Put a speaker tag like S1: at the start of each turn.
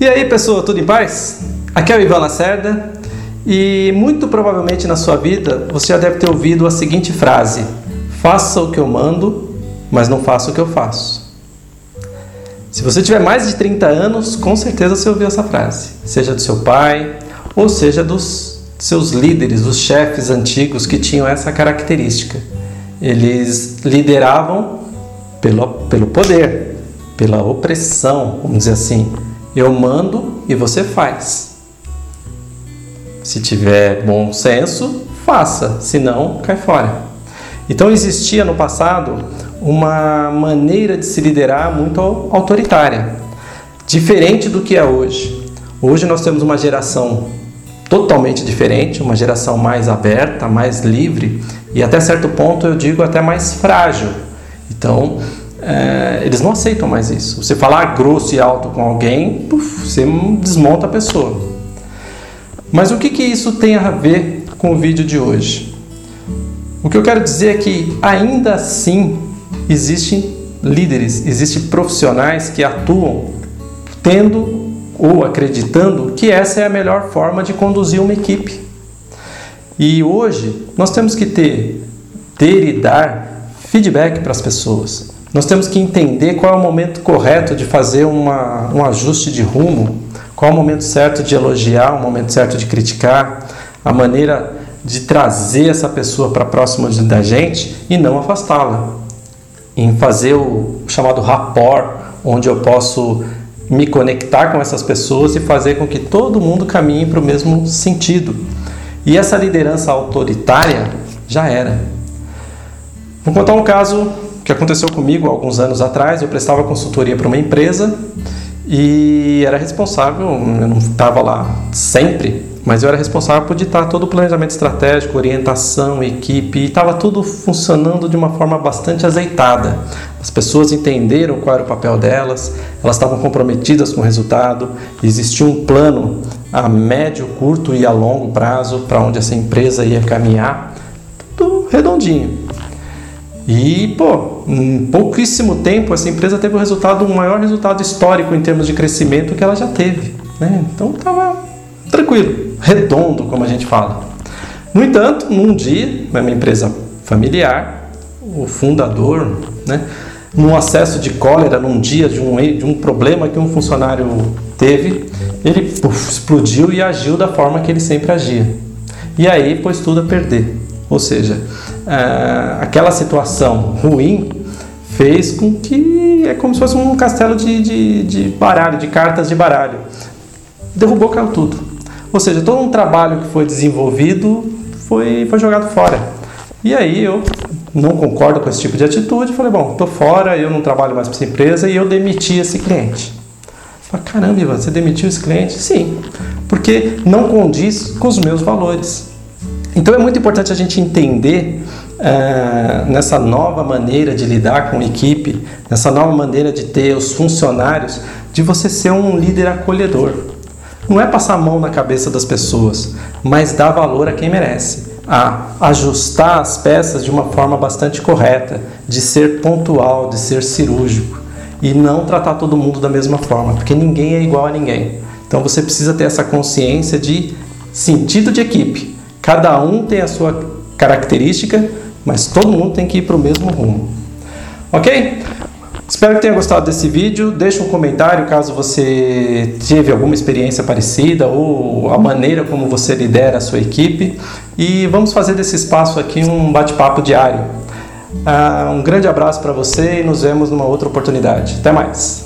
S1: E aí, pessoal, tudo em paz? Aqui é o Ivan Lacerda e muito provavelmente na sua vida você já deve ter ouvido a seguinte frase: Faça o que eu mando, mas não faça o que eu faço. Se você tiver mais de 30 anos, com certeza você ouviu essa frase, seja do seu pai ou seja dos seus líderes, os chefes antigos que tinham essa característica. Eles lideravam pelo, pelo poder, pela opressão, vamos dizer assim. Eu mando e você faz. Se tiver bom senso, faça, se não, cai fora. Então existia no passado uma maneira de se liderar muito autoritária, diferente do que é hoje. Hoje nós temos uma geração totalmente diferente, uma geração mais aberta, mais livre e até certo ponto eu digo até mais frágil. Então é, eles não aceitam mais isso. Você falar grosso e alto com alguém, você desmonta a pessoa. Mas o que, que isso tem a ver com o vídeo de hoje? O que eu quero dizer é que ainda assim existem líderes, existem profissionais que atuam tendo ou acreditando que essa é a melhor forma de conduzir uma equipe. E hoje nós temos que ter, ter e dar feedback para as pessoas. Nós temos que entender qual é o momento correto de fazer uma, um ajuste de rumo, qual é o momento certo de elogiar, o momento certo de criticar, a maneira de trazer essa pessoa para próximo da gente e não afastá-la. Em fazer o chamado rapport, onde eu posso me conectar com essas pessoas e fazer com que todo mundo caminhe para o mesmo sentido. E essa liderança autoritária já era. Vou contar um caso que aconteceu comigo alguns anos atrás. Eu prestava consultoria para uma empresa e era responsável, eu não estava lá sempre, mas eu era responsável por ditar todo o planejamento estratégico, orientação, equipe, e estava tudo funcionando de uma forma bastante azeitada. As pessoas entenderam qual era o papel delas, elas estavam comprometidas com o resultado, existia um plano a médio, curto e a longo prazo para onde essa empresa ia caminhar, tudo redondinho. E, pô, em pouquíssimo tempo essa empresa teve o resultado, o maior resultado histórico em termos de crescimento que ela já teve. Né? Então estava tranquilo, redondo, como a gente fala. No entanto, num dia, uma empresa familiar, o fundador, né, num acesso de cólera, num dia de um, de um problema que um funcionário teve, ele puff, explodiu e agiu da forma que ele sempre agia. E aí pôs tudo a perder. Ou seja, é, aquela situação ruim fez com que é como se fosse um castelo de, de, de baralho, de cartas de baralho. Derrubou, caiu tudo. Ou seja, todo um trabalho que foi desenvolvido foi, foi jogado fora. E aí eu não concordo com esse tipo de atitude, falei, bom, estou fora, eu não trabalho mais para essa empresa e eu demiti esse cliente. Falei, caramba, Ivan, você demitiu esse cliente? Sim, porque não condiz com os meus valores. Então é muito importante a gente entender uh, nessa nova maneira de lidar com a equipe, nessa nova maneira de ter os funcionários, de você ser um líder acolhedor. Não é passar a mão na cabeça das pessoas, mas dar valor a quem merece a ajustar as peças de uma forma bastante correta, de ser pontual, de ser cirúrgico e não tratar todo mundo da mesma forma, porque ninguém é igual a ninguém. Então você precisa ter essa consciência de sentido de equipe. Cada um tem a sua característica, mas todo mundo tem que ir para o mesmo rumo. Ok? Espero que tenha gostado desse vídeo. Deixe um comentário caso você teve alguma experiência parecida ou a maneira como você lidera a sua equipe. E vamos fazer desse espaço aqui um bate-papo diário. Uh, um grande abraço para você e nos vemos numa outra oportunidade. Até mais!